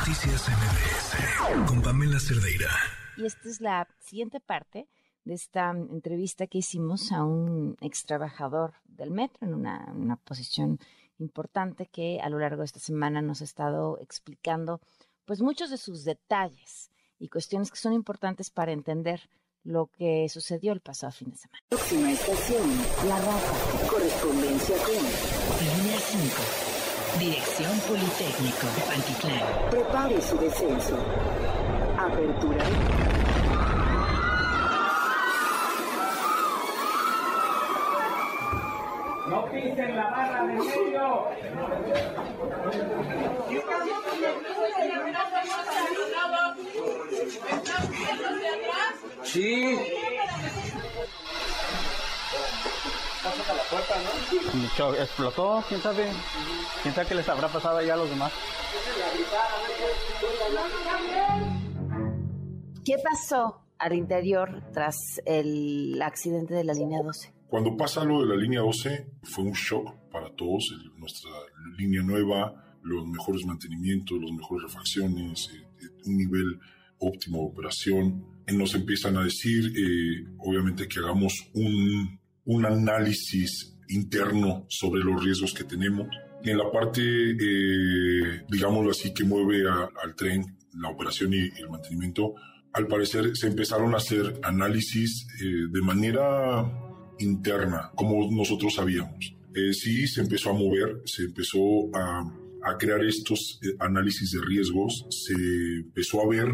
Noticias MBS con Pamela Cerdeira. Y esta es la siguiente parte de esta entrevista que hicimos a un ex trabajador del metro en una, una posición importante que a lo largo de esta semana nos ha estado explicando pues muchos de sus detalles y cuestiones que son importantes para entender lo que sucedió el pasado fin de semana. Próxima estación, La Raza. Correspondencia con Línea 5. Dirección Politécnico, Pantitlán. Prepare su descenso. Apertura. No pisen la barra de medio. Sí. Explotó, quién sabe, quién sabe qué les habrá pasado allá a los demás. ¿Qué pasó al interior tras el accidente de la línea 12? Cuando pasa lo de la línea 12, fue un shock para todos. nuestra línea nueva, los mejores mantenimientos, las mejores refacciones, eh, eh, un nivel óptimo de operación. Nos empiezan a decir, eh, obviamente, que hagamos un, un análisis interno sobre los riesgos que tenemos. En la parte, eh, digámoslo así, que mueve a- al tren, la operación y el mantenimiento, al parecer se empezaron a hacer análisis eh, de manera interna, como nosotros sabíamos. Eh, sí, se empezó a mover, se empezó a, a crear estos eh, análisis de riesgos, se empezó a ver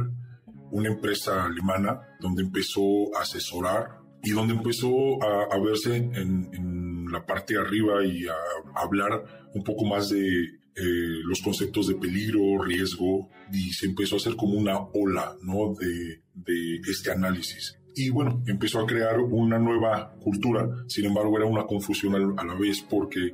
una empresa alemana donde empezó a asesorar y donde empezó a, a verse en, en la parte de arriba y a, hablar un poco más de eh, los conceptos de peligro, riesgo, y se empezó a hacer como una ola ¿no? de, de este análisis. Y bueno, empezó a crear una nueva cultura, sin embargo era una confusión a la vez porque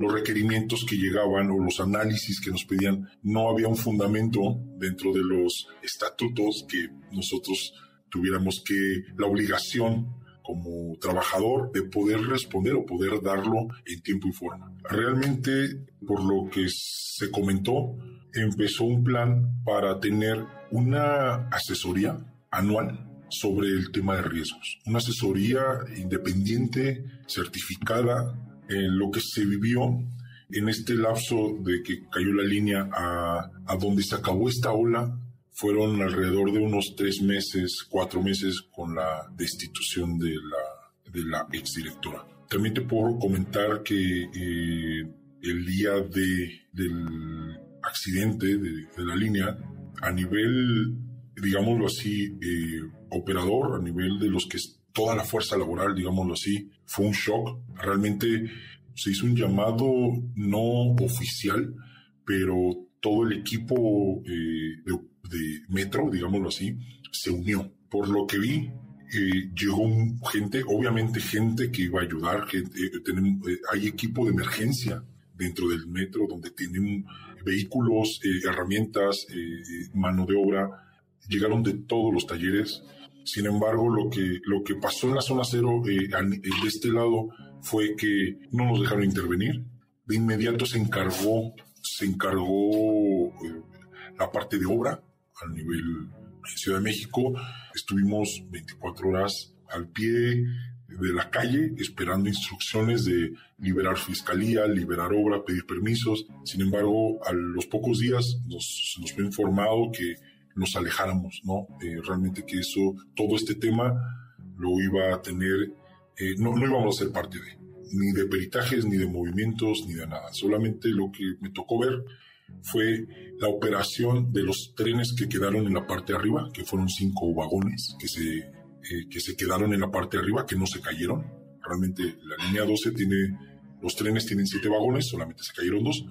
los requerimientos que llegaban o los análisis que nos pedían, no había un fundamento dentro de los estatutos que nosotros tuviéramos que la obligación como trabajador de poder responder o poder darlo en tiempo y forma. Realmente, por lo que se comentó, empezó un plan para tener una asesoría anual sobre el tema de riesgos. Una asesoría independiente, certificada, en lo que se vivió en este lapso de que cayó la línea a, a donde se acabó esta ola, fueron alrededor de unos tres meses, cuatro meses con la destitución de la, de la exdirectora. También te puedo comentar que eh, el día de, del accidente de, de la línea, a nivel, digámoslo así, eh, operador, a nivel de los que toda la fuerza laboral, digámoslo así, fue un shock. Realmente se hizo un llamado no oficial, pero todo el equipo eh, de, de Metro, digámoslo así, se unió. Por lo que vi, eh, llegó gente, obviamente gente que iba a ayudar, gente, eh, tenemos, eh, hay equipo de emergencia dentro del metro donde tienen vehículos, eh, herramientas, eh, eh, mano de obra, llegaron de todos los talleres. Sin embargo, lo que, lo que pasó en la zona cero de este lado fue que no nos dejaron intervenir. De inmediato se encargó, se encargó la parte de obra a nivel en Ciudad de México. Estuvimos 24 horas al pie de la calle esperando instrucciones de liberar fiscalía, liberar obra, pedir permisos. Sin embargo, a los pocos días nos, nos fue informado que nos alejáramos, ¿no? Eh, realmente que eso, todo este tema lo iba a tener, eh, no, no íbamos a ser parte de, ni de peritajes, ni de movimientos, ni de nada. Solamente lo que me tocó ver fue la operación de los trenes que quedaron en la parte de arriba, que fueron cinco vagones que se, eh, que se quedaron en la parte de arriba, que no se cayeron. Realmente la línea 12 tiene, los trenes tienen siete vagones, solamente se cayeron dos,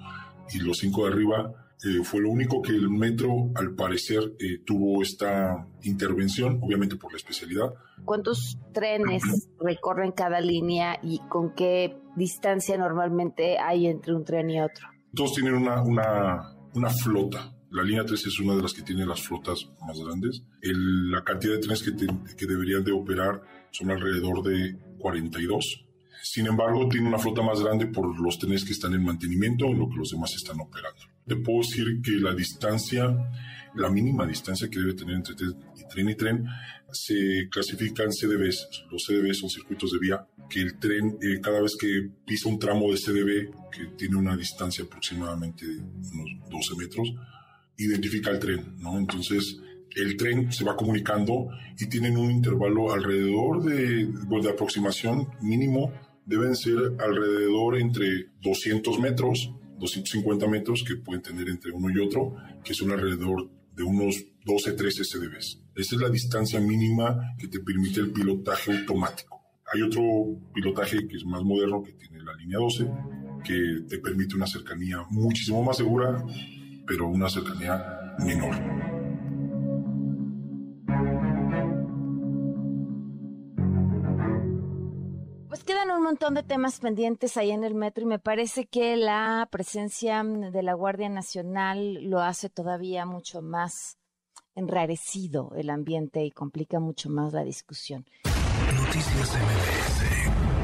y los cinco de arriba eh, fue lo único que el metro, al parecer, eh, tuvo esta intervención, obviamente por la especialidad. ¿Cuántos trenes recorren cada línea y con qué distancia normalmente hay entre un tren y otro? Todos tienen una, una, flota. La línea 3 es una de las que tiene las flotas más grandes. El- la cantidad de trenes que, que deberían de operar son alrededor de 42. Sin embargo, tiene una flota más grande por los trenes que están en mantenimiento, en lo que los demás están operando. te puedo decir que la distancia, la mínima distancia que debe tener entre tren y tren, se clasifica en CDBs. Los CDBs son circuitos de vía que el tren, eh, cada vez que pisa un tramo de CDB, que tiene una distancia aproximadamente de unos 12 metros, identifica el tren, ¿no? Entonces, el tren se va comunicando y tienen un intervalo alrededor de, de aproximación mínimo, deben ser alrededor entre 200 metros, 250 metros que pueden tener entre uno y otro, que son alrededor de unos 12, 13 CDBs. Esa es la distancia mínima que te permite el pilotaje automático. Hay otro pilotaje que es más moderno, que tiene la línea 12, que te permite una cercanía muchísimo más segura, pero una cercanía menor. Quedan un montón de temas pendientes ahí en el metro y me parece que la presencia de la Guardia Nacional lo hace todavía mucho más enrarecido el ambiente y complica mucho más la discusión. Noticias MBS